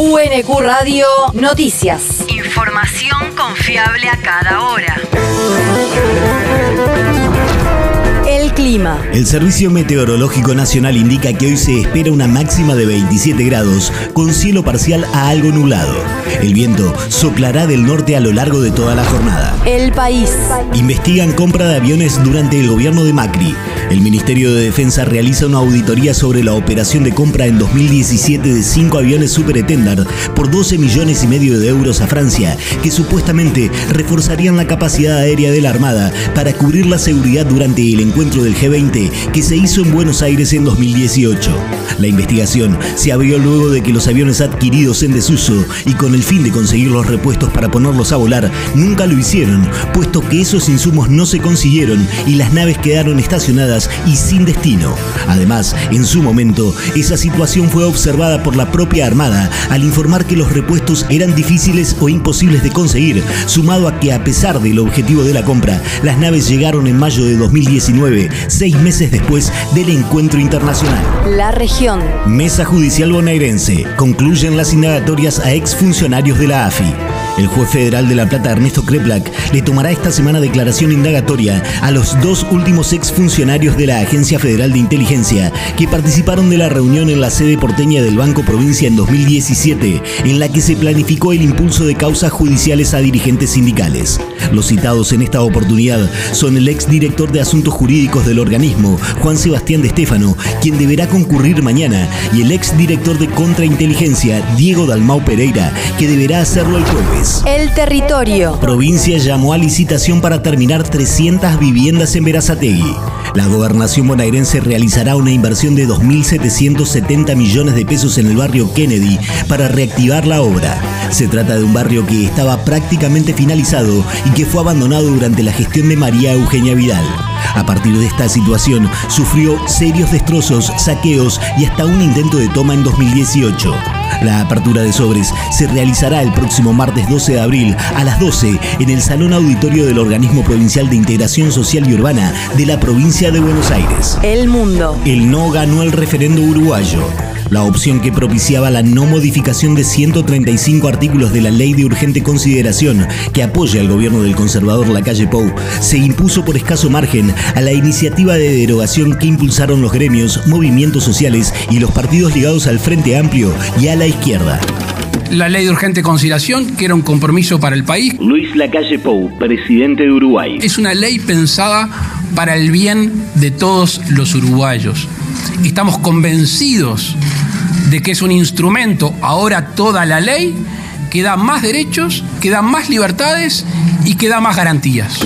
UNQ Radio Noticias. Información confiable a cada hora. El clima. El Servicio Meteorológico Nacional indica que hoy se espera una máxima de 27 grados, con cielo parcial a algo nublado. El viento soplará del norte a lo largo de toda la jornada. El país. Investigan compra de aviones durante el gobierno de Macri. El Ministerio de Defensa realiza una auditoría sobre la operación de compra en 2017 de cinco aviones Super Etendard por 12 millones y medio de euros a Francia, que supuestamente reforzarían la capacidad aérea de la Armada para cubrir la seguridad durante el encuentro del G20 que se hizo en Buenos Aires en 2018. La investigación se abrió luego de que los aviones adquiridos en desuso y con el fin de conseguir los repuestos para ponerlos a volar nunca lo hicieron, puesto que esos insumos no se consiguieron y las naves quedaron estacionadas y sin destino. Además, en su momento, esa situación fue observada por la propia Armada al informar que los repuestos eran difíciles o imposibles de conseguir, sumado a que a pesar del objetivo de la compra, las naves llegaron en mayo de 2019, seis meses después del encuentro internacional. La región. Mesa Judicial Bonaerense. Concluyen las indagatorias a exfuncionarios de la AFI. El juez federal de La Plata, Ernesto Kreplak, le tomará esta semana declaración indagatoria a los dos últimos exfuncionarios de la Agencia Federal de Inteligencia que participaron de la reunión en la sede porteña del Banco Provincia en 2017, en la que se planificó el impulso de causas judiciales a dirigentes sindicales. Los citados en esta oportunidad son el exdirector de Asuntos Jurídicos del organismo, Juan Sebastián de Estéfano, quien deberá concurrir mañana, y el exdirector de Contrainteligencia, Diego Dalmau Pereira, que deberá hacerlo el jueves. El territorio. Provincia llamó a licitación para terminar 300 viviendas en Verazategui. La gobernación bonaerense realizará una inversión de 2.770 millones de pesos en el barrio Kennedy para reactivar la obra. Se trata de un barrio que estaba prácticamente finalizado y que fue abandonado durante la gestión de María Eugenia Vidal. A partir de esta situación, sufrió serios destrozos, saqueos y hasta un intento de toma en 2018. La apertura de sobres se realizará el próximo martes 12 de abril a las 12 en el Salón Auditorio del Organismo Provincial de Integración Social y Urbana de la provincia de Buenos Aires. El mundo. El no ganó el referendo uruguayo. La opción que propiciaba la no modificación de 135 artículos de la Ley de Urgente Consideración que apoya al gobierno del conservador Lacalle Pou se impuso por escaso margen a la iniciativa de derogación que impulsaron los gremios, movimientos sociales y los partidos ligados al Frente Amplio y a la izquierda. La ley de urgente consideración, que era un compromiso para el país, Luis Lacalle Pou, presidente de Uruguay. es una ley pensada para el bien de todos los uruguayos. Estamos convencidos de que es un instrumento, ahora toda la ley, que da más derechos, que da más libertades y que da más garantías.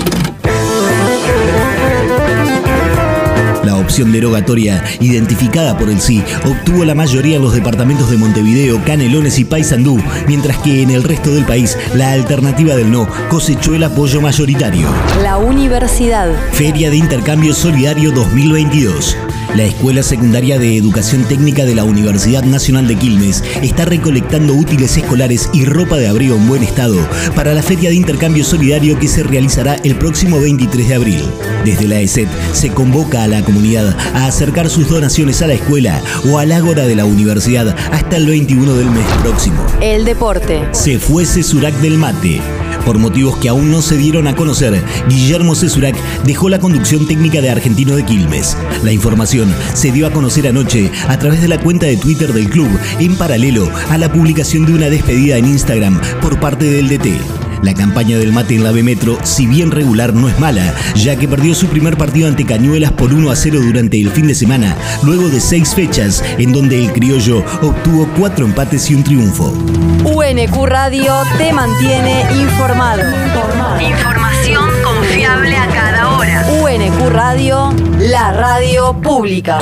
Opción derogatoria, identificada por el sí, obtuvo la mayoría en los departamentos de Montevideo, Canelones y Paysandú, mientras que en el resto del país la alternativa del no cosechó el apoyo mayoritario. La universidad. Feria de Intercambio Solidario 2022. La Escuela Secundaria de Educación Técnica de la Universidad Nacional de Quilmes está recolectando útiles escolares y ropa de abrigo en buen estado para la Feria de Intercambio Solidario que se realizará el próximo 23 de abril. Desde la ESET se convoca a la comunidad a acercar sus donaciones a la escuela o al ágora de la universidad hasta el 21 del mes próximo. El deporte. Se fue Cesurac del Mate. Por motivos que aún no se dieron a conocer, Guillermo Cesurac dejó la conducción técnica de Argentino de Quilmes. La información se dio a conocer anoche a través de la cuenta de Twitter del club, en paralelo a la publicación de una despedida en Instagram por parte del DT. La campaña del mate en la B Metro, si bien regular, no es mala, ya que perdió su primer partido ante Cañuelas por 1 a 0 durante el fin de semana, luego de seis fechas, en donde el criollo obtuvo cuatro empates y un triunfo. UNQ Radio te mantiene informado. Información confiable a cada hora. UNQ Radio, la radio pública.